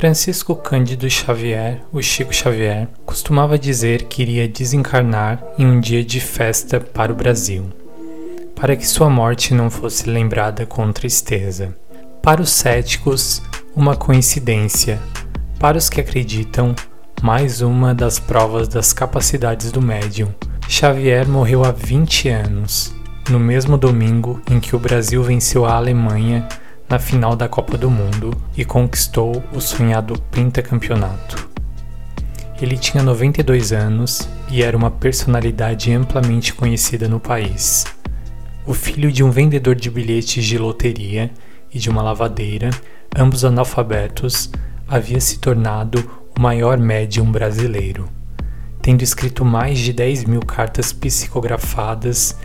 Francisco Cândido Xavier, o Chico Xavier, costumava dizer que iria desencarnar em um dia de festa para o Brasil, para que sua morte não fosse lembrada com tristeza. Para os céticos, uma coincidência. Para os que acreditam, mais uma das provas das capacidades do médium. Xavier morreu há 20 anos, no mesmo domingo em que o Brasil venceu a Alemanha na final da Copa do Mundo e conquistou o sonhado pentacampeonato. Ele tinha 92 anos e era uma personalidade amplamente conhecida no país. O filho de um vendedor de bilhetes de loteria e de uma lavadeira, ambos analfabetos, havia se tornado o maior médium brasileiro, tendo escrito mais de 10 mil cartas psicografadas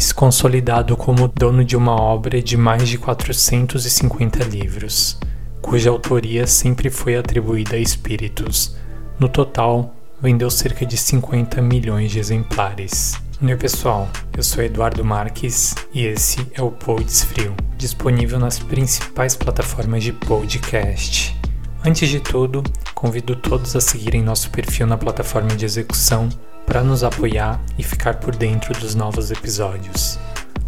se consolidado como dono de uma obra de mais de 450 livros, cuja autoria sempre foi atribuída a espíritos. No total, vendeu cerca de 50 milhões de exemplares. Oi pessoal, eu sou Eduardo Marques e esse é o Pods Frio, disponível nas principais plataformas de podcast. Antes de tudo, convido todos a seguirem nosso perfil na plataforma de execução para nos apoiar e ficar por dentro dos novos episódios.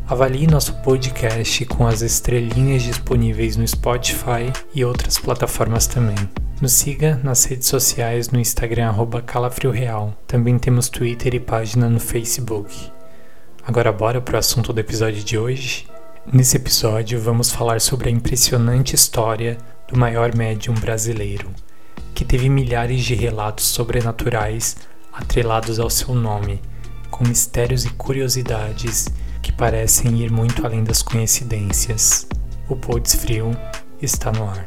Avalie nosso podcast com as estrelinhas disponíveis no Spotify e outras plataformas também. Nos siga nas redes sociais no Instagram @calafrioreal. Também temos Twitter e página no Facebook. Agora bora para o assunto do episódio de hoje. Nesse episódio vamos falar sobre a impressionante história do maior médium brasileiro, que teve milhares de relatos sobrenaturais atrelados ao seu nome, com mistérios e curiosidades que parecem ir muito além das coincidências. O Podes Frio está no ar.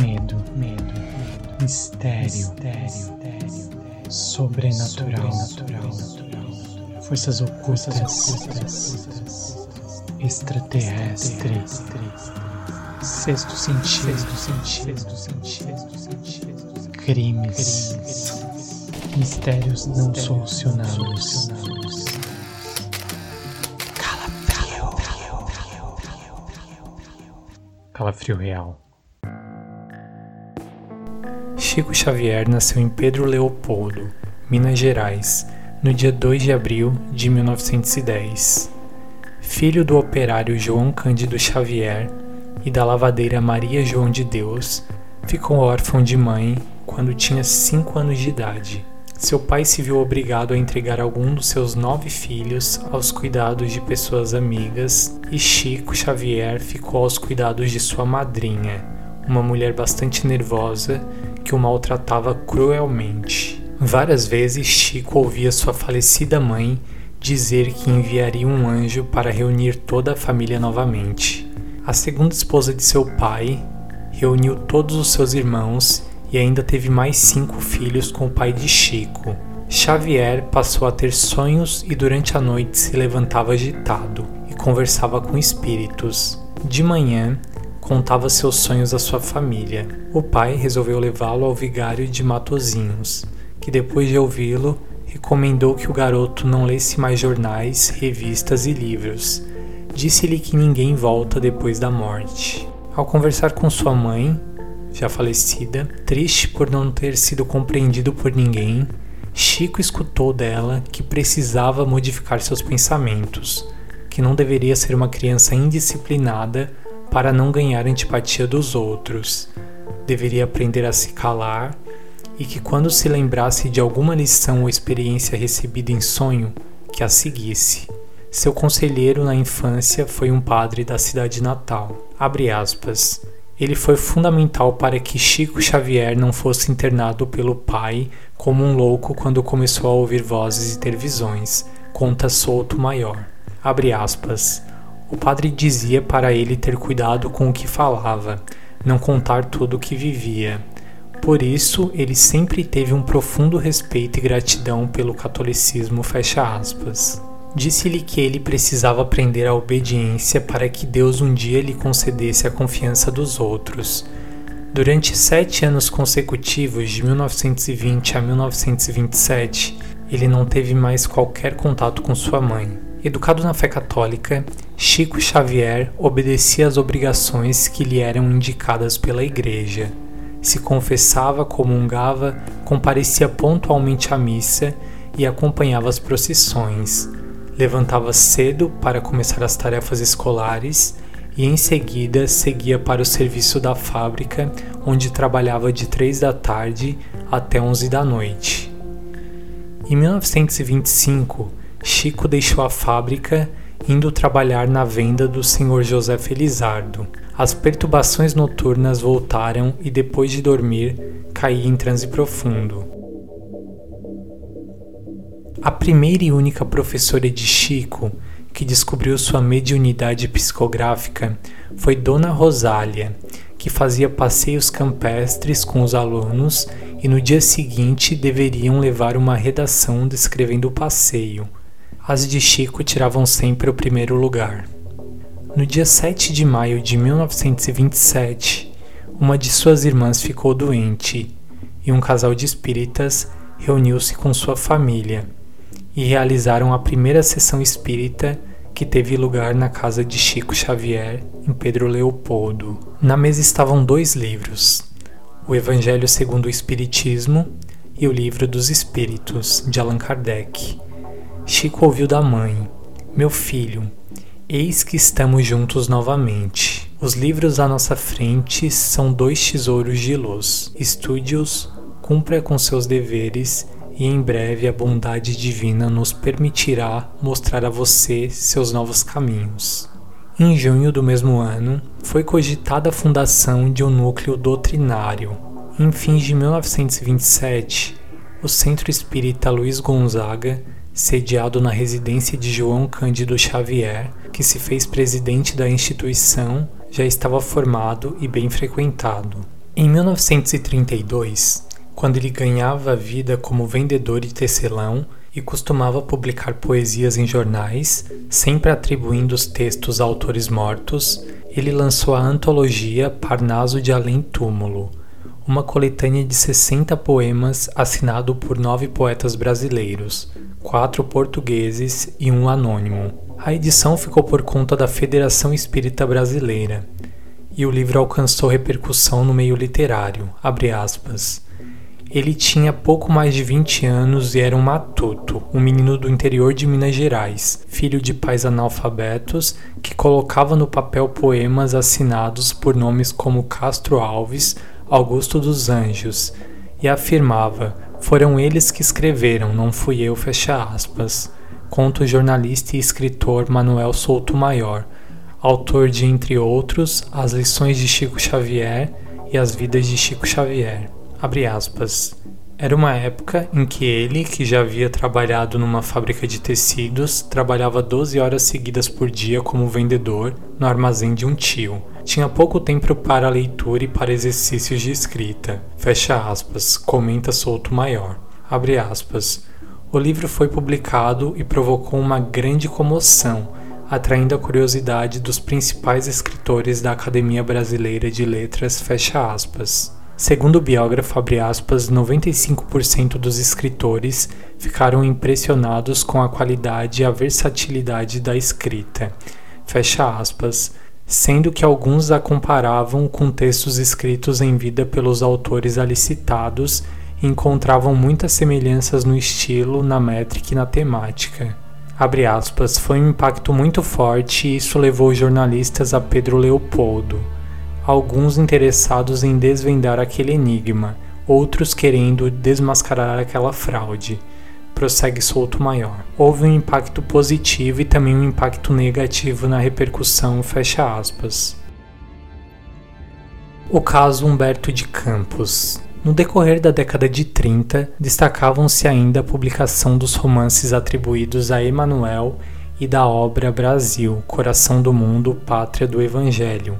Medo, medo, medo. mistério, mistério, sobrenatural, sobrenatural, forças ocultas, extraterrestres, sexto sentido, sexto sentido, crimes, mistérios não solucionados. Calafrio Real. Chico Xavier nasceu em Pedro Leopoldo, Minas Gerais, no dia 2 de abril de 1910. Filho do operário João Cândido Xavier e da lavadeira Maria João de Deus, ficou órfão de mãe quando tinha 5 anos de idade. Seu pai se viu obrigado a entregar algum dos seus nove filhos aos cuidados de pessoas amigas e Chico Xavier ficou aos cuidados de sua madrinha, uma mulher bastante nervosa que o maltratava cruelmente. Várias vezes Chico ouvia sua falecida mãe dizer que enviaria um anjo para reunir toda a família novamente. A segunda esposa de seu pai reuniu todos os seus irmãos e ainda teve mais cinco filhos com o pai de Chico. Xavier passou a ter sonhos e durante a noite se levantava agitado e conversava com espíritos. De manhã, contava seus sonhos à sua família. O pai resolveu levá-lo ao vigário de Matozinhos, que depois de ouvi-lo, recomendou que o garoto não lesse mais jornais, revistas e livros. Disse-lhe que ninguém volta depois da morte. Ao conversar com sua mãe, já falecida, triste por não ter sido compreendido por ninguém, Chico escutou dela que precisava modificar seus pensamentos, que não deveria ser uma criança indisciplinada para não ganhar antipatia dos outros. Deveria aprender a se calar e que quando se lembrasse de alguma lição ou experiência recebida em sonho, que a seguisse. Seu conselheiro na infância foi um padre da cidade natal. Abre aspas. Ele foi fundamental para que Chico Xavier não fosse internado pelo pai como um louco quando começou a ouvir vozes e ter visões, conta Souto Maior. Abre aspas. O padre dizia para ele ter cuidado com o que falava, não contar tudo o que vivia. Por isso, ele sempre teve um profundo respeito e gratidão pelo catolicismo, fecha aspas. Disse-lhe que ele precisava aprender a obediência para que Deus um dia lhe concedesse a confiança dos outros. Durante sete anos consecutivos, de 1920 a 1927, ele não teve mais qualquer contato com sua mãe. Educado na fé católica, Chico Xavier obedecia às obrigações que lhe eram indicadas pela Igreja. se confessava, comungava, comparecia pontualmente à missa e acompanhava as procissões. Levantava cedo para começar as tarefas escolares e em seguida seguia para o serviço da fábrica, onde trabalhava de três da tarde até onze da noite. Em 1925, Chico deixou a fábrica indo trabalhar na venda do Sr. José Felizardo. As perturbações noturnas voltaram e depois de dormir, caí em transe profundo. A primeira e única professora de Chico que descobriu sua mediunidade psicográfica foi Dona Rosália, que fazia passeios campestres com os alunos e no dia seguinte deveriam levar uma redação descrevendo o passeio. As de Chico tiravam sempre o primeiro lugar. No dia 7 de maio de 1927, uma de suas irmãs ficou doente e um casal de espíritas reuniu-se com sua família e realizaram a primeira sessão espírita que teve lugar na casa de Chico Xavier, em Pedro Leopoldo. Na mesa estavam dois livros: O Evangelho segundo o Espiritismo e o Livro dos Espíritos, de Allan Kardec. Chico ouviu da mãe: Meu filho, eis que estamos juntos novamente. Os livros à nossa frente são dois tesouros de luz. Estude-os, cumpra com seus deveres e em breve a bondade divina nos permitirá mostrar a você seus novos caminhos. Em junho do mesmo ano, foi cogitada a fundação de um núcleo doutrinário. Em fins de 1927, o Centro Espírita Luiz Gonzaga, sediado na residência de João Cândido Xavier, que se fez presidente da instituição, já estava formado e bem frequentado. Em 1932, quando ele ganhava a vida como vendedor de tecelão e costumava publicar poesias em jornais, sempre atribuindo os textos a autores mortos, ele lançou a antologia Parnaso de Além Túmulo, uma coletânea de 60 poemas assinado por nove poetas brasileiros, quatro portugueses e um anônimo. A edição ficou por conta da Federação Espírita Brasileira, e o livro alcançou repercussão no meio literário, ele tinha pouco mais de 20 anos e era um matuto, um menino do interior de Minas Gerais, filho de pais analfabetos que colocava no papel poemas assinados por nomes como Castro Alves, Augusto dos Anjos, e afirmava: Foram eles que escreveram, não fui eu, fecha aspas. Conta o jornalista e escritor Manuel Souto Maior, autor de, entre outros, As Lições de Chico Xavier e As Vidas de Chico Xavier. Abre aspas. Era uma época em que ele, que já havia trabalhado numa fábrica de tecidos, trabalhava 12 horas seguidas por dia como vendedor no armazém de um tio. Tinha pouco tempo para leitura e para exercícios de escrita. Fecha aspas, comenta Souto Maior. Abre aspas. O livro foi publicado e provocou uma grande comoção, atraindo a curiosidade dos principais escritores da Academia Brasileira de Letras. Fecha aspas. Segundo o biógrafo, aspas, 95% dos escritores ficaram impressionados com a qualidade e a versatilidade da escrita, fecha aspas, sendo que alguns a comparavam com textos escritos em vida pelos autores ali citados e encontravam muitas semelhanças no estilo, na métrica e na temática. Aspas, foi um impacto muito forte e isso levou os jornalistas a Pedro Leopoldo alguns interessados em desvendar aquele enigma, outros querendo desmascarar aquela fraude. Prossegue Solto Maior. Houve um impacto positivo e também um impacto negativo na repercussão, fecha aspas. O caso Humberto de Campos. No decorrer da década de 30, destacavam-se ainda a publicação dos romances atribuídos a Emanuel e da obra Brasil, Coração do Mundo, Pátria do Evangelho,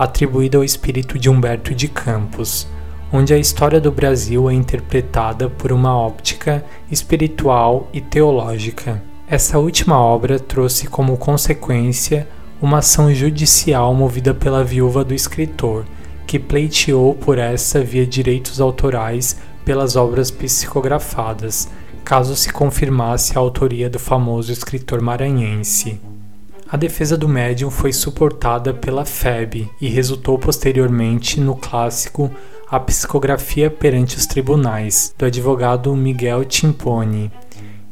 atribuída ao espírito de Humberto de Campos, onde a história do Brasil é interpretada por uma óptica espiritual e teológica. Essa última obra trouxe como consequência uma ação judicial movida pela viúva do escritor, que pleiteou por essa via direitos autorais pelas obras psicografadas, caso se confirmasse a autoria do famoso escritor maranhense. A defesa do médium foi suportada pela FEB e resultou posteriormente no clássico A Psicografia perante os Tribunais, do advogado Miguel Timpone.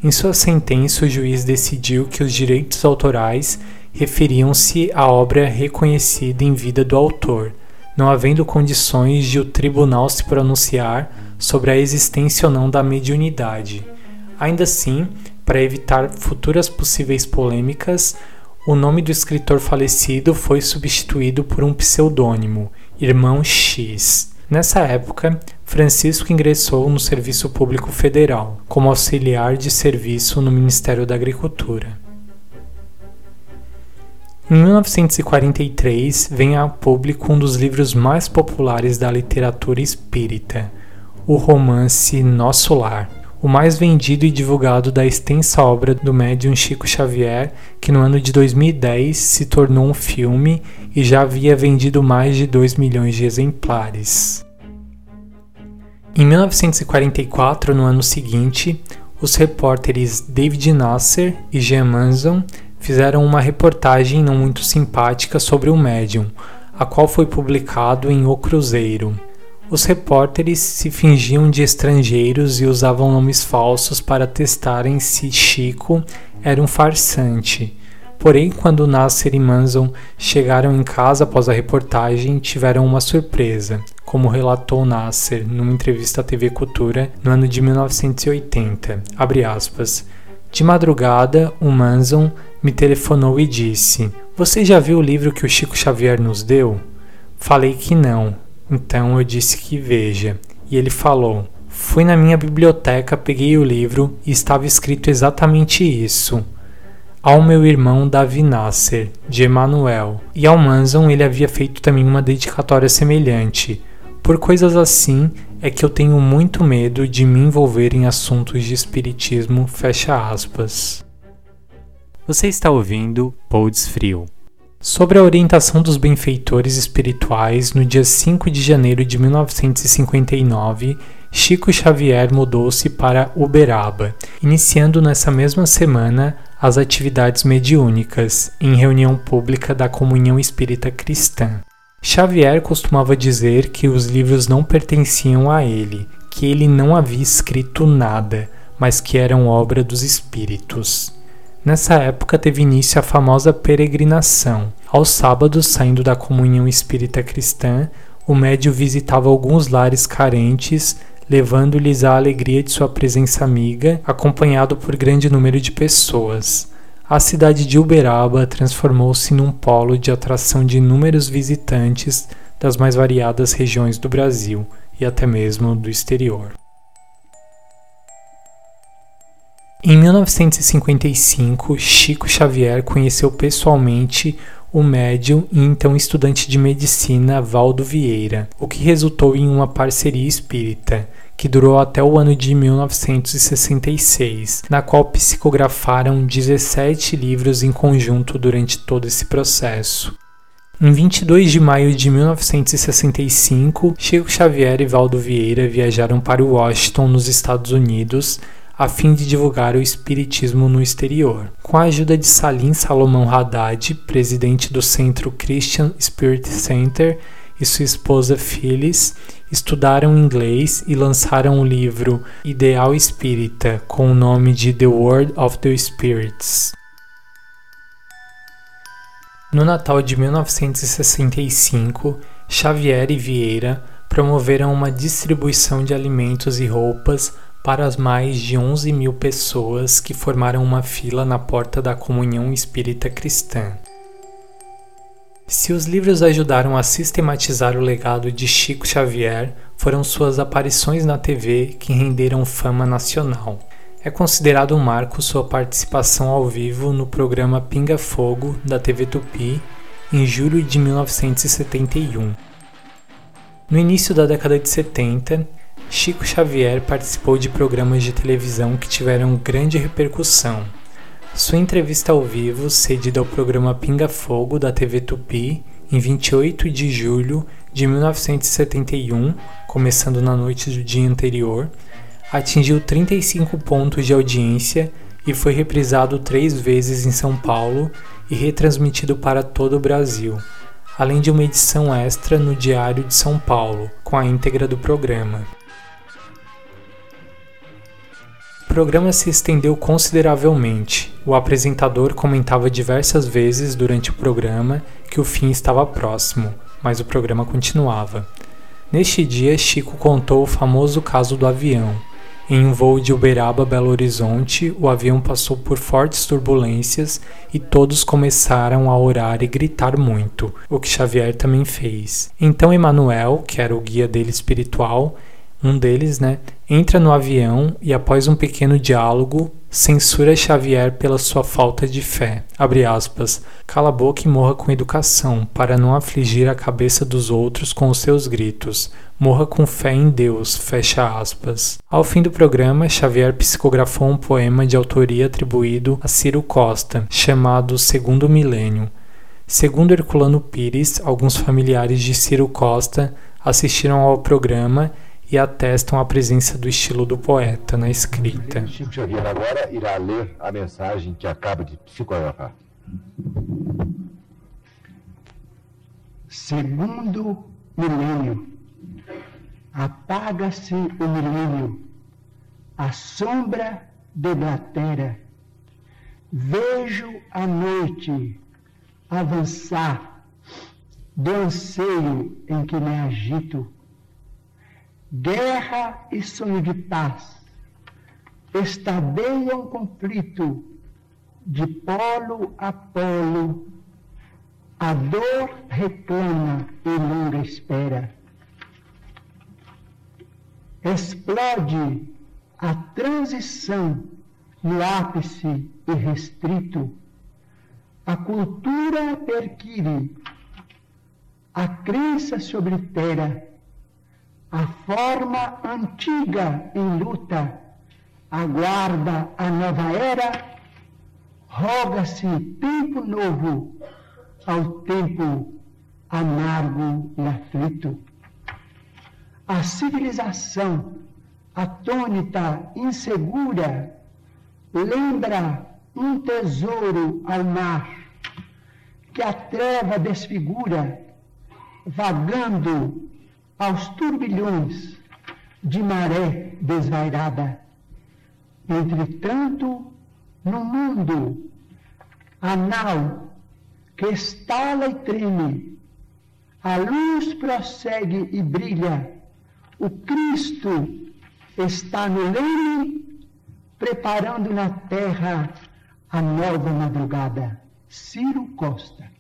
Em sua sentença, o juiz decidiu que os direitos autorais referiam-se à obra reconhecida em vida do autor, não havendo condições de o tribunal se pronunciar sobre a existência ou não da mediunidade. Ainda assim, para evitar futuras possíveis polêmicas, o nome do escritor falecido foi substituído por um pseudônimo, Irmão X. Nessa época, Francisco ingressou no Serviço Público Federal como auxiliar de serviço no Ministério da Agricultura. Em 1943, vem a público um dos livros mais populares da literatura espírita, o romance Nosso Lar, o mais vendido e divulgado da extensa obra do médium Chico Xavier, que no ano de 2010 se tornou um filme e já havia vendido mais de 2 milhões de exemplares. Em 1944, no ano seguinte, os repórteres David Nasser e Jean Manson fizeram uma reportagem não muito simpática sobre o médium, a qual foi publicado em O Cruzeiro. Os repórteres se fingiam de estrangeiros e usavam nomes falsos para testarem se Chico era um farsante. Porém, quando Nasser e Manson chegaram em casa após a reportagem, tiveram uma surpresa, como relatou Nasser numa entrevista à TV Cultura no ano de 1980. De madrugada, o Manson me telefonou e disse: Você já viu o livro que o Chico Xavier nos deu? Falei que não, então eu disse que veja. E ele falou: Fui na minha biblioteca, peguei o livro e estava escrito exatamente isso. Ao meu irmão Davi Nasser, de Emanuel, e ao Manson ele havia feito também uma dedicatória semelhante. Por coisas assim é que eu tenho muito medo de me envolver em assuntos de espiritismo, fecha aspas. Você está ouvindo Podes Frio. Sobre a orientação dos benfeitores espirituais, no dia 5 de janeiro de 1959, Chico Xavier mudou-se para Uberaba, iniciando nessa mesma semana as atividades mediúnicas, em reunião pública da Comunhão Espírita Cristã. Xavier costumava dizer que os livros não pertenciam a ele, que ele não havia escrito nada, mas que eram obra dos espíritos. Nessa época teve início a famosa peregrinação. Aos sábados, saindo da comunhão espírita cristã, o médio visitava alguns lares carentes, levando-lhes a alegria de sua presença amiga, acompanhado por grande número de pessoas. A cidade de Uberaba transformou-se num polo de atração de inúmeros visitantes das mais variadas regiões do Brasil e até mesmo do exterior. Em 1955, Chico Xavier conheceu pessoalmente o médium e então estudante de medicina Valdo Vieira, o que resultou em uma parceria espírita, que durou até o ano de 1966, na qual psicografaram 17 livros em conjunto durante todo esse processo. Em 22 de maio de 1965, Chico Xavier e Valdo Vieira viajaram para Washington, nos Estados Unidos, a fim de divulgar o espiritismo no exterior. Com a ajuda de Salim Salomão Haddad, presidente do Centro Christian Spirit Center, e sua esposa Phyllis, estudaram inglês e lançaram o livro Ideal Espírita, com o nome de The World of the Spirits. No Natal de 1965, Xavier e Vieira promoveram uma distribuição de alimentos e roupas para as mais de 11 mil pessoas que formaram uma fila na porta da comunhão espírita cristã. Se os livros ajudaram a sistematizar o legado de Chico Xavier, foram suas aparições na TV que renderam fama nacional. É considerado um marco sua participação ao vivo no programa Pinga Fogo da TV Tupi em julho de 1971. No início da década de 70, Chico Xavier participou de programas de televisão que tiveram grande repercussão. Sua entrevista ao vivo, cedida ao programa Pinga Fogo da TV Tupi, em 28 de julho de 1971, começando na noite do dia anterior, atingiu 35 pontos de audiência e foi reprisado três vezes em São Paulo e retransmitido para todo o Brasil. além de uma edição extra no Diário de São Paulo, com a íntegra do programa. O programa se estendeu consideravelmente. O apresentador comentava diversas vezes durante o programa que o fim estava próximo, mas o programa continuava. Neste dia, Chico contou o famoso caso do avião. Em um voo de Uberaba a Belo Horizonte, o avião passou por fortes turbulências e todos começaram a orar e gritar muito, o que Xavier também fez. Então Emanuel, que era o guia dele espiritual, um deles, né, entra no avião e após um pequeno diálogo, censura Xavier pela sua falta de fé. Abre aspas. Cala a boca e morra com educação, para não afligir a cabeça dos outros com os seus gritos. Morra com fé em Deus. Fecha aspas. Ao fim do programa, Xavier psicografou um poema de autoria atribuído a Ciro Costa, chamado Segundo Milênio. Segundo Herculano Pires, alguns familiares de Ciro Costa assistiram ao programa e atestam a presença do estilo do poeta na escrita. Chico Xavier agora irá ler a mensagem que acaba de psicografar. Segundo milênio, apaga-se o milênio, a sombra deblatera. Vejo a noite avançar do anseio em que me agito Guerra e sonho de paz estadeiam conflito de polo a polo. A dor reclama e longa espera. Explode a transição no ápice irrestrito. A cultura perquire, a crença se oblitera a forma antiga em luta aguarda a nova era, roga-se tempo novo ao tempo amargo e aflito. A civilização atônita, insegura, lembra um tesouro ao mar que a treva desfigura, vagando aos turbilhões de maré desvairada. Entretanto, no mundo anal que estala e treme, a luz prossegue e brilha, o Cristo está no leme, preparando na terra a nova madrugada. Ciro Costa.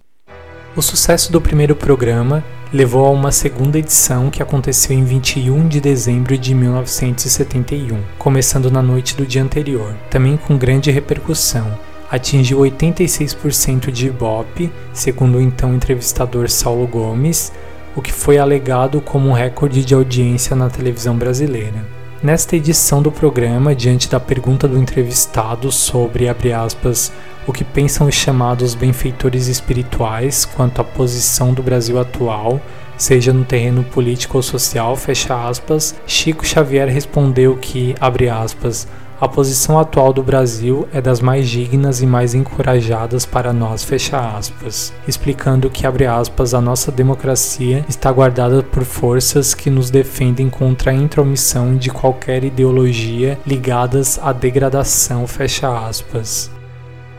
O sucesso do primeiro programa levou a uma segunda edição que aconteceu em 21 de dezembro de 1971, começando na noite do dia anterior, também com grande repercussão. Atingiu 86% de Ibope, segundo o então entrevistador Saulo Gomes, o que foi alegado como um recorde de audiência na televisão brasileira. Nesta edição do programa, diante da pergunta do entrevistado sobre, aspas, o que pensam os chamados benfeitores espirituais quanto à posição do Brasil atual, seja no terreno político ou social, fecha aspas, Chico Xavier respondeu que, aspas, a posição atual do Brasil é das mais dignas e mais encorajadas para nós, fecha aspas, explicando que, abre aspas, a nossa democracia está guardada por forças que nos defendem contra a intromissão de qualquer ideologia ligadas à degradação, fecha aspas.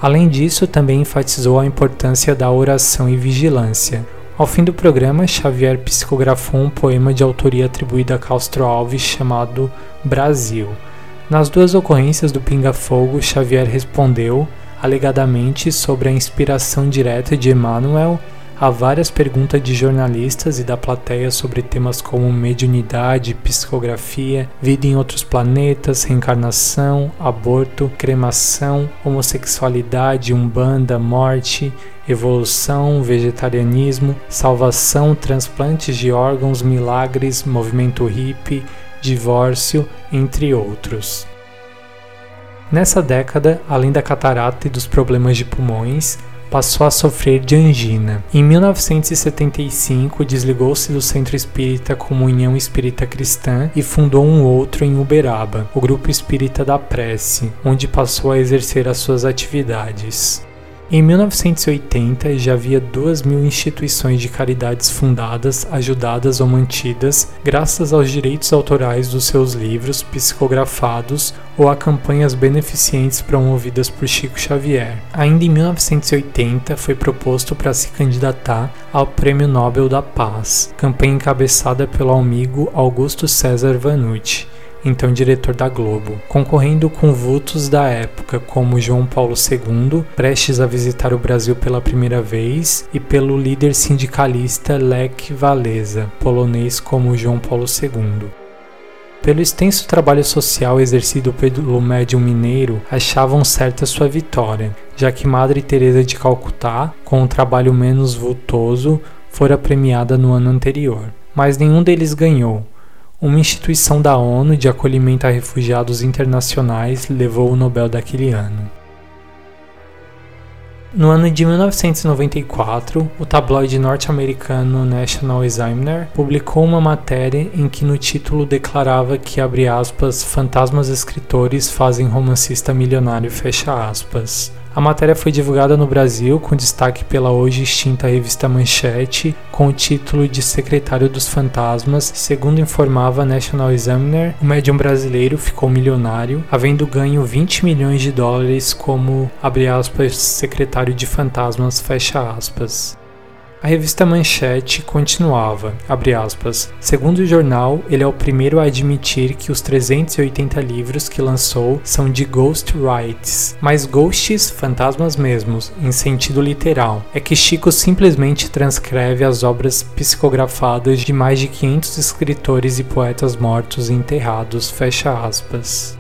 Além disso, também enfatizou a importância da oração e vigilância. Ao fim do programa, Xavier psicografou um poema de autoria atribuída a Castro Alves chamado Brasil nas duas ocorrências do Pinga Fogo, Xavier respondeu, alegadamente, sobre a inspiração direta de Emmanuel a várias perguntas de jornalistas e da plateia sobre temas como mediunidade, psicografia, vida em outros planetas, reencarnação, aborto, cremação, homossexualidade, umbanda, morte, evolução, vegetarianismo, salvação, transplantes de órgãos, milagres, movimento hippie, divórcio, entre outros. Nessa década, além da catarata e dos problemas de pulmões, passou a sofrer de angina. Em 1975, desligou-se do Centro Espírita Comunhão Espírita Cristã e fundou um outro em Uberaba, o Grupo Espírita da Prece, onde passou a exercer as suas atividades. Em 1980 já havia duas mil instituições de caridades fundadas, ajudadas ou mantidas graças aos direitos autorais dos seus livros psicografados ou a campanhas beneficentes promovidas por Chico Xavier. Ainda em 1980 foi proposto para se candidatar ao Prêmio Nobel da Paz, campanha encabeçada pelo amigo Augusto César Vanucci então diretor da Globo, concorrendo com vultos da época como João Paulo II, prestes a visitar o Brasil pela primeira vez, e pelo líder sindicalista Lech Walesa, polonês como João Paulo II. Pelo extenso trabalho social exercido pelo médium mineiro, achavam certa sua vitória, já que Madre Teresa de Calcutá, com um trabalho menos vultoso, fora premiada no ano anterior. Mas nenhum deles ganhou, uma instituição da ONU de acolhimento a refugiados internacionais levou o Nobel daquele ano. No ano de 1994, o tabloide norte-americano National Examiner publicou uma matéria em que no título declarava que, abre aspas, fantasmas escritores fazem romancista milionário, fecha aspas. A matéria foi divulgada no Brasil com destaque pela hoje extinta revista Manchete, com o título de Secretário dos Fantasmas. Segundo informava National Examiner, o médium brasileiro ficou milionário, havendo ganho 20 milhões de dólares como, abre aspas, secretário de fantasmas, fecha aspas. A revista Manchete continuava, aspas, segundo o jornal, ele é o primeiro a admitir que os 380 livros que lançou são de ghost rights, mas ghosts, fantasmas mesmos, em sentido literal. É que Chico simplesmente transcreve as obras psicografadas de mais de 500 escritores e poetas mortos e enterrados, fecha aspas.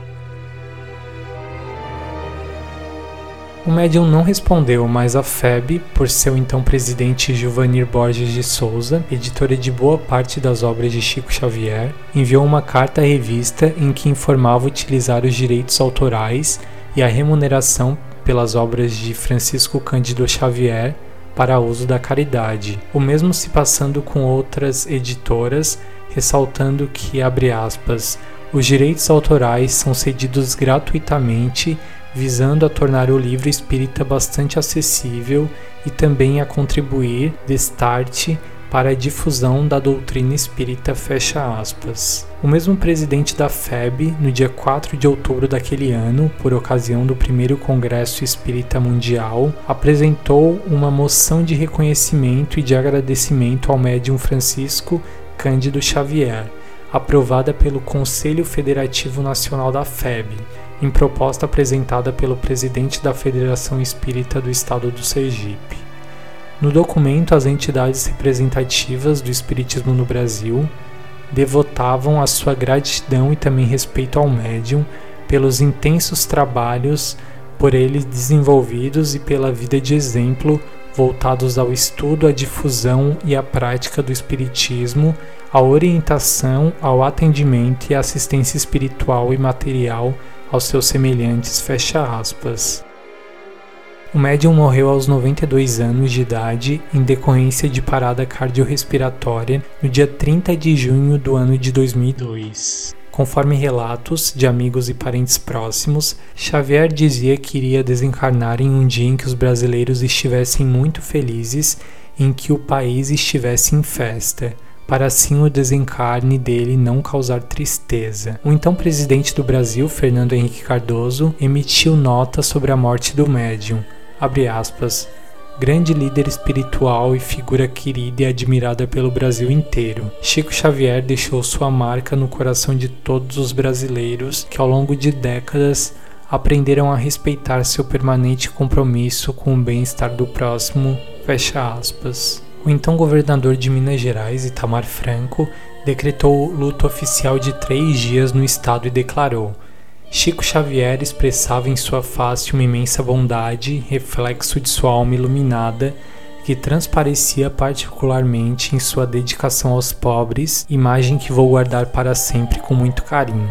O médium não respondeu, mas a FEB, por seu então presidente Giovanni Borges de Souza, editora de boa parte das obras de Chico Xavier, enviou uma carta à revista em que informava utilizar os direitos autorais e a remuneração pelas obras de Francisco Cândido Xavier para uso da caridade. O mesmo se passando com outras editoras, ressaltando que, abre aspas, os direitos autorais são cedidos gratuitamente visando a tornar o livro espírita bastante acessível e também a contribuir, destarte, para a difusão da doutrina espírita fecha aspas. O mesmo presidente da FEB, no dia 4 de outubro daquele ano, por ocasião do primeiro Congresso Espírita Mundial, apresentou uma moção de reconhecimento e de agradecimento ao médium Francisco Cândido Xavier, aprovada pelo Conselho Federativo Nacional da FEB, em proposta apresentada pelo presidente da Federação Espírita do Estado do Sergipe. No documento, as entidades representativas do Espiritismo no Brasil devotavam a sua gratidão e também respeito ao médium pelos intensos trabalhos por ele desenvolvidos e pela vida de exemplo voltados ao estudo, à difusão e à prática do Espiritismo, à orientação, ao atendimento e à assistência espiritual e material aos seus semelhantes, fecha aspas. O médium morreu aos 92 anos de idade em decorrência de parada cardiorrespiratória no dia 30 de junho do ano de 2002. Conforme relatos de amigos e parentes próximos, Xavier dizia que iria desencarnar em um dia em que os brasileiros estivessem muito felizes em que o país estivesse em festa para assim o desencarne dele não causar tristeza. O então presidente do Brasil, Fernando Henrique Cardoso, emitiu nota sobre a morte do médium. Aspas, grande líder espiritual e figura querida e admirada pelo Brasil inteiro. Chico Xavier deixou sua marca no coração de todos os brasileiros que ao longo de décadas aprenderam a respeitar seu permanente compromisso com o bem-estar do próximo. Fecha aspas. O então governador de Minas Gerais, Itamar Franco, decretou luto oficial de três dias no estado e declarou: Chico Xavier expressava em sua face uma imensa bondade, reflexo de sua alma iluminada, que transparecia particularmente em sua dedicação aos pobres, imagem que vou guardar para sempre com muito carinho.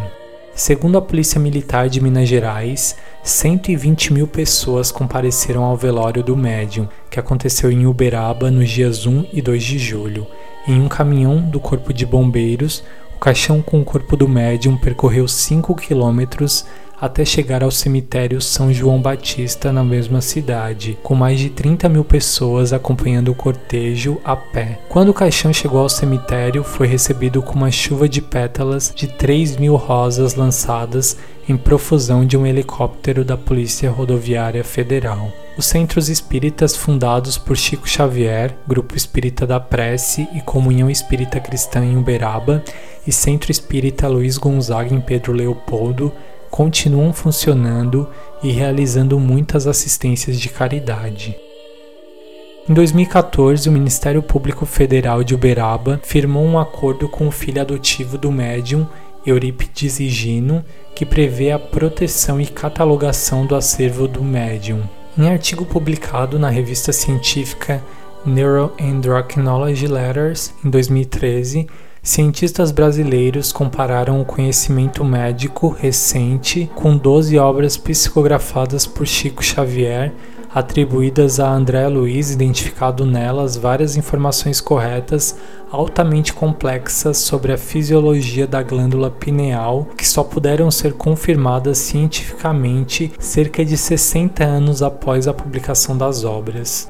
Segundo a Polícia Militar de Minas Gerais, 120 mil pessoas compareceram ao velório do médium, que aconteceu em Uberaba nos dias 1 e 2 de julho. Em um caminhão do Corpo de Bombeiros, o caixão com o corpo do médium percorreu 5 quilômetros até chegar ao cemitério São João Batista na mesma cidade, com mais de 30 mil pessoas acompanhando o cortejo a pé. Quando o caixão chegou ao cemitério, foi recebido com uma chuva de pétalas de 3 mil rosas lançadas em profusão de um helicóptero da Polícia Rodoviária Federal. Os centros espíritas fundados por Chico Xavier, Grupo Espírita da Prece e Comunhão Espírita Cristã em Uberaba, e Centro Espírita Luiz Gonzaga em Pedro Leopoldo, continuam funcionando e realizando muitas assistências de caridade. Em 2014, o Ministério Público Federal de Uberaba firmou um acordo com o filho adotivo do médium Eurípides Higino, que prevê a proteção e catalogação do acervo do médium. Em artigo publicado na revista científica Neuroendocrinology Letters em 2013, cientistas brasileiros compararam o conhecimento médico recente com 12 obras psicografadas por Chico Xavier atribuídas a André Luiz, identificado nelas várias informações corretas altamente complexas sobre a fisiologia da glândula pineal que só puderam ser confirmadas cientificamente cerca de 60 anos após a publicação das obras.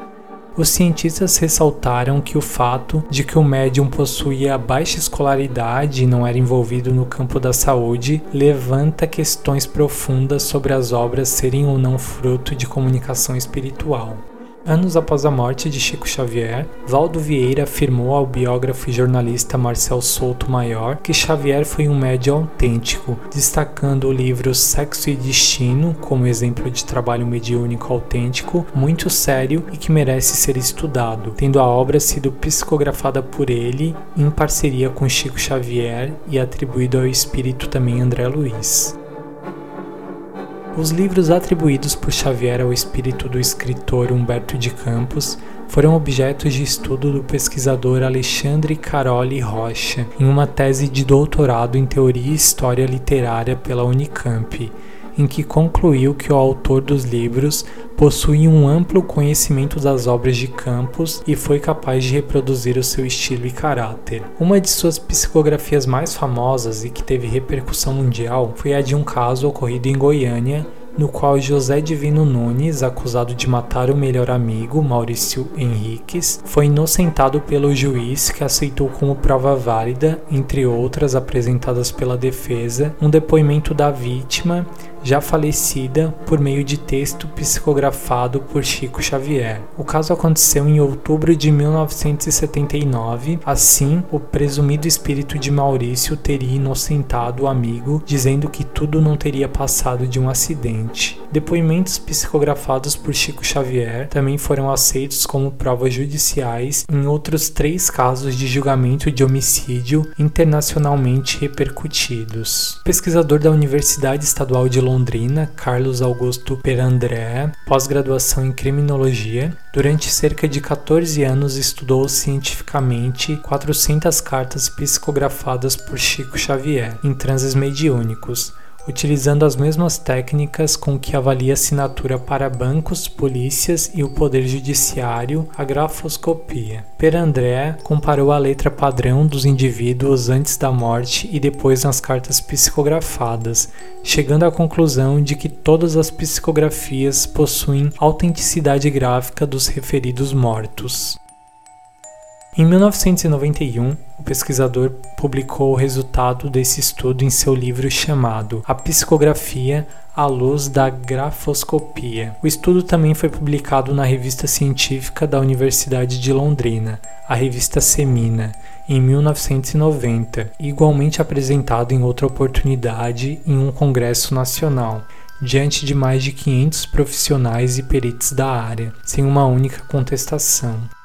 Os cientistas ressaltaram que o fato de que o médium possuía baixa escolaridade e não era envolvido no campo da saúde levanta questões profundas sobre as obras serem ou não fruto de comunicação espiritual. Anos após a morte de Chico Xavier, Valdo Vieira afirmou ao biógrafo e jornalista Marcel Souto Maior que Xavier foi um médium autêntico, destacando o livro Sexo e Destino como exemplo de trabalho mediúnico autêntico, muito sério e que merece ser estudado, tendo a obra sido psicografada por ele em parceria com Chico Xavier e atribuído ao espírito também André Luiz. Os livros atribuídos por Xavier ao espírito do escritor Humberto de Campos foram objetos de estudo do pesquisador Alexandre Caroli Rocha em uma tese de doutorado em Teoria e História Literária pela Unicamp, em que concluiu que o autor dos livros possui um amplo conhecimento das obras de Campos e foi capaz de reproduzir o seu estilo e caráter. Uma de suas psicografias mais famosas e que teve repercussão mundial foi a de um caso ocorrido em Goiânia no qual José Divino Nunes, acusado de matar o melhor amigo, Maurício Henriques, foi inocentado pelo juiz que aceitou como prova válida, entre outras apresentadas pela defesa, um depoimento da vítima já falecida por meio de texto psicografado por Chico Xavier. O caso aconteceu em outubro de 1979. Assim, o presumido espírito de Maurício teria inocentado o amigo, dizendo que tudo não teria passado de um acidente. Depoimentos psicografados por Chico Xavier também foram aceitos como provas judiciais em outros três casos de julgamento de homicídio internacionalmente repercutidos. pesquisador da Universidade Estadual de Londrina, Carlos Augusto Perandré, pós-graduação em criminologia, durante cerca de 14 anos estudou cientificamente 400 cartas psicografadas por Chico Xavier em transes mediúnicos utilizando as mesmas técnicas com que avalia assinatura para bancos, polícias e o Poder Judiciário, a grafoscopia. Per André comparou a letra padrão dos indivíduos antes da morte e depois nas cartas psicografadas, chegando à conclusão de que todas as psicografias possuem autenticidade gráfica dos referidos mortos. Em 1991, o pesquisador publicou o resultado desse estudo em seu livro chamado A Psicografia à Luz da Grafoscopia. O estudo também foi publicado na revista científica da Universidade de Londrina, a revista Semina, em 1990, igualmente apresentado em outra oportunidade em um congresso nacional diante de mais de 500 profissionais e peritos da área, sem uma única contestação.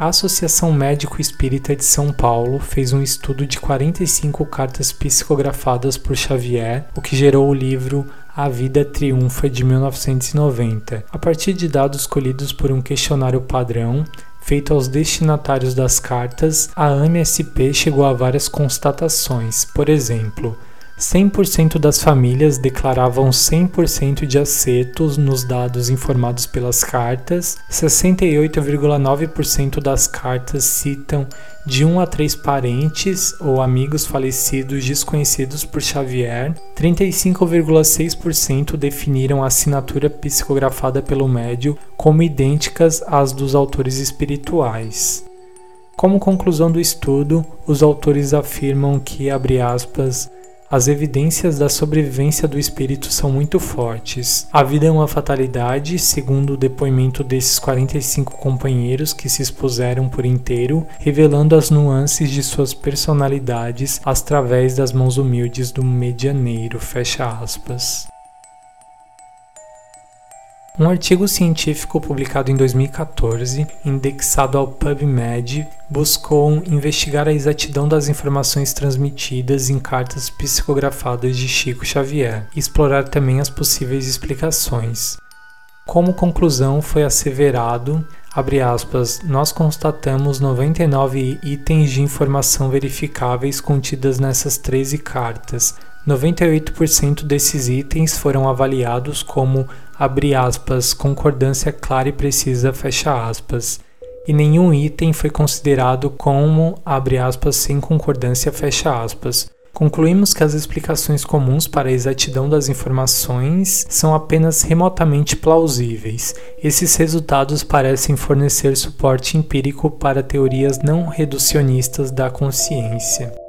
A Associação Médico Espírita de São Paulo fez um estudo de 45 cartas psicografadas por Xavier, o que gerou o livro A Vida Triunfa de 1990. A partir de dados colhidos por um questionário padrão, feito aos destinatários das cartas, a AMSP chegou a várias constatações. Por exemplo, 100% das famílias declaravam 100% de acertos nos dados informados pelas cartas, 68,9% das cartas citam de um a três parentes ou amigos falecidos desconhecidos por Xavier, 35,6% definiram a assinatura psicografada pelo médio como idênticas às dos autores espirituais. Como conclusão do estudo, os autores afirmam que, abre aspas, as evidências da sobrevivência do espírito são muito fortes. A vida é uma fatalidade, segundo o depoimento desses 45 companheiros que se expuseram por inteiro, revelando as nuances de suas personalidades através das mãos humildes do medianeiro. Fecha aspas. Um artigo científico publicado em 2014, indexado ao PubMed, buscou investigar a exatidão das informações transmitidas em cartas psicografadas de Chico Xavier e explorar também as possíveis explicações. Como conclusão, foi asseverado, aspas, nós constatamos 99 itens de informação verificáveis contidas nessas 13 cartas. 98% desses itens foram avaliados como abre aspas, concordância clara e precisa, fecha aspas, e nenhum item foi considerado como, abre aspas, sem concordância, fecha aspas. Concluímos que as explicações comuns para a exatidão das informações são apenas remotamente plausíveis. Esses resultados parecem fornecer suporte empírico para teorias não reducionistas da consciência.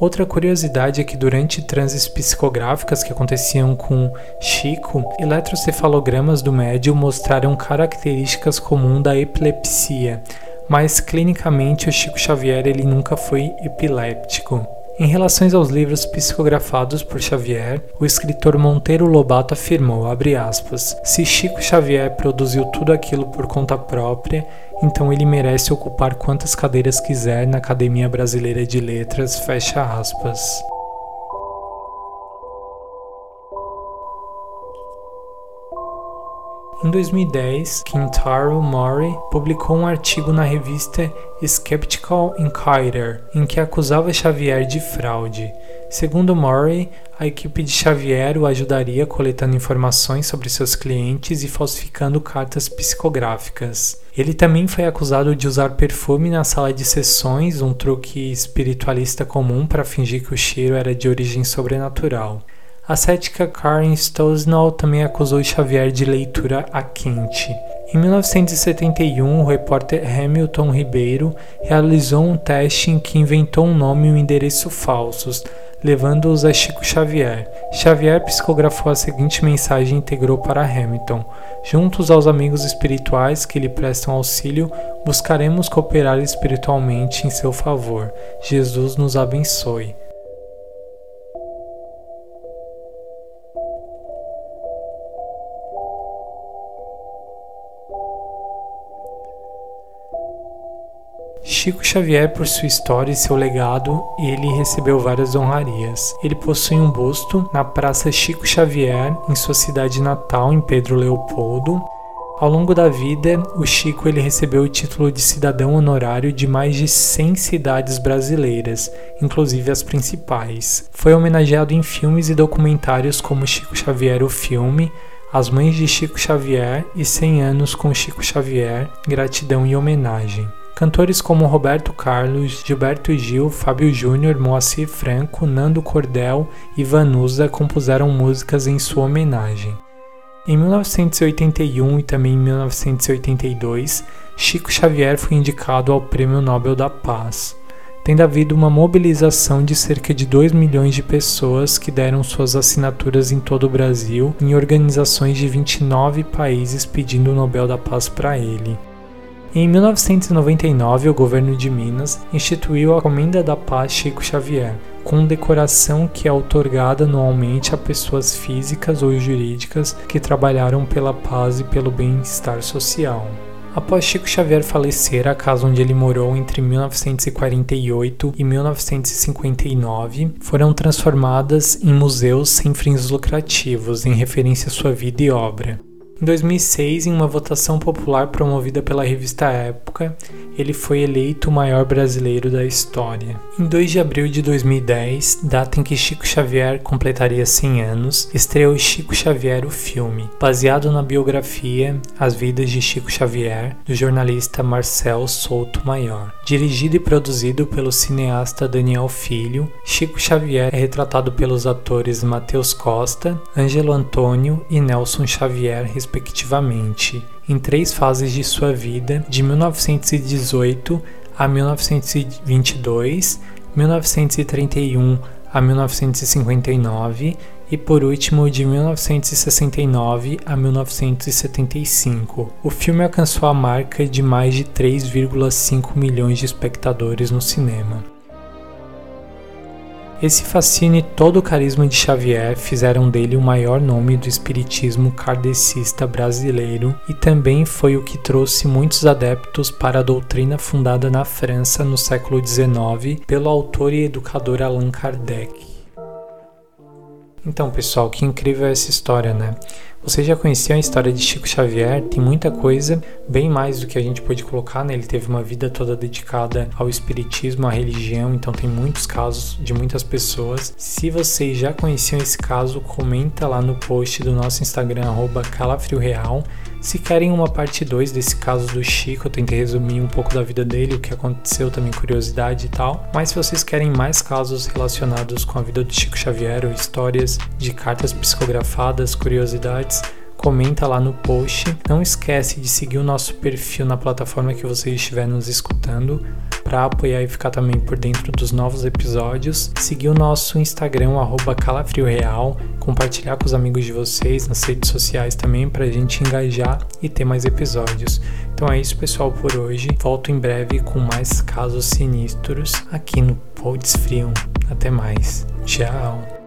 Outra curiosidade é que durante transes psicográficas que aconteciam com Chico, eletrocefalogramas do médium mostraram características comuns da epilepsia, mas clinicamente o Chico Xavier ele nunca foi epiléptico. Em relação aos livros psicografados por Xavier, o escritor Monteiro Lobato afirmou, aspas, se Chico Xavier produziu tudo aquilo por conta própria, então ele merece ocupar quantas cadeiras quiser na Academia Brasileira de Letras, fecha aspas. Em 2010, Kintaro Mori publicou um artigo na revista Skeptical Inquirer, em que acusava Xavier de fraude. Segundo Murray, a equipe de Xavier o ajudaria coletando informações sobre seus clientes e falsificando cartas psicográficas. Ele também foi acusado de usar perfume na sala de sessões, um truque espiritualista comum para fingir que o cheiro era de origem sobrenatural. A cética Karen Stossnell também acusou Xavier de leitura a quente. Em 1971, o repórter Hamilton Ribeiro realizou um teste em que inventou um nome e um endereço falsos, levando-os a Chico Xavier. Xavier psicografou a seguinte mensagem e integrou para Hamilton: Juntos aos amigos espirituais que lhe prestam auxílio, buscaremos cooperar espiritualmente em seu favor. Jesus nos abençoe. Chico Xavier, por sua história e seu legado, ele recebeu várias honrarias. Ele possui um busto na Praça Chico Xavier, em sua cidade natal, em Pedro Leopoldo. Ao longo da vida, o Chico ele recebeu o título de cidadão honorário de mais de 100 cidades brasileiras, inclusive as principais. Foi homenageado em filmes e documentários como Chico Xavier o filme, As Mães de Chico Xavier e 100 anos com Chico Xavier, Gratidão e Homenagem. Cantores como Roberto Carlos, Gilberto Gil, Fábio Júnior, Moacir Franco, Nando Cordel e Vanusa compuseram músicas em sua homenagem. Em 1981 e também em 1982, Chico Xavier foi indicado ao Prêmio Nobel da Paz, tendo havido uma mobilização de cerca de 2 milhões de pessoas que deram suas assinaturas em todo o Brasil em organizações de 29 países pedindo o Nobel da Paz para ele. Em 1999, o governo de Minas instituiu a Comenda da Paz Chico Xavier, com decoração que é otorgada anualmente a pessoas físicas ou jurídicas que trabalharam pela paz e pelo bem-estar social. Após Chico Xavier falecer, a casa onde ele morou entre 1948 e 1959 foram transformadas em museus sem fins lucrativos, em referência à sua vida e obra. Em 2006, em uma votação popular promovida pela revista Época, ele foi eleito o maior brasileiro da história. Em 2 de abril de 2010, data em que Chico Xavier completaria 100 anos, estreou Chico Xavier o filme, baseado na biografia As Vidas de Chico Xavier, do jornalista Marcel Souto Maior. Dirigido e produzido pelo cineasta Daniel Filho, Chico Xavier é retratado pelos atores Matheus Costa, Ângelo Antônio e Nelson Xavier, respectivamente, em três fases de sua vida, de 1918 a 1922, 1931 a 1959 e por último de 1969 a 1975. O filme alcançou a marca de mais de 3,5 milhões de espectadores no cinema. Esse fascínio e todo o carisma de Xavier fizeram dele o maior nome do espiritismo kardecista brasileiro e também foi o que trouxe muitos adeptos para a doutrina fundada na França no século XIX pelo autor e educador Allan Kardec. Então, pessoal, que incrível é essa história, né? Você já conhecia a história de Chico Xavier? Tem muita coisa, bem mais do que a gente pode colocar, né? Ele teve uma vida toda dedicada ao espiritismo, à religião, então tem muitos casos de muitas pessoas. Se vocês já conheciam esse caso, comenta lá no post do nosso Instagram @calafrioreal se querem uma parte 2 desse caso do Chico, eu tentei resumir um pouco da vida dele, o que aconteceu, também curiosidade e tal. Mas se vocês querem mais casos relacionados com a vida do Chico Xavier, ou histórias de cartas psicografadas, curiosidades, comenta lá no post. Não esquece de seguir o nosso perfil na plataforma que você estiver nos escutando para apoiar e ficar também por dentro dos novos episódios. Seguir o nosso Instagram, calafrioreal, compartilhar com os amigos de vocês nas redes sociais também para a gente engajar e ter mais episódios. Então é isso, pessoal, por hoje. Volto em breve com mais casos sinistros aqui no Podes Frio. Até mais. Tchau.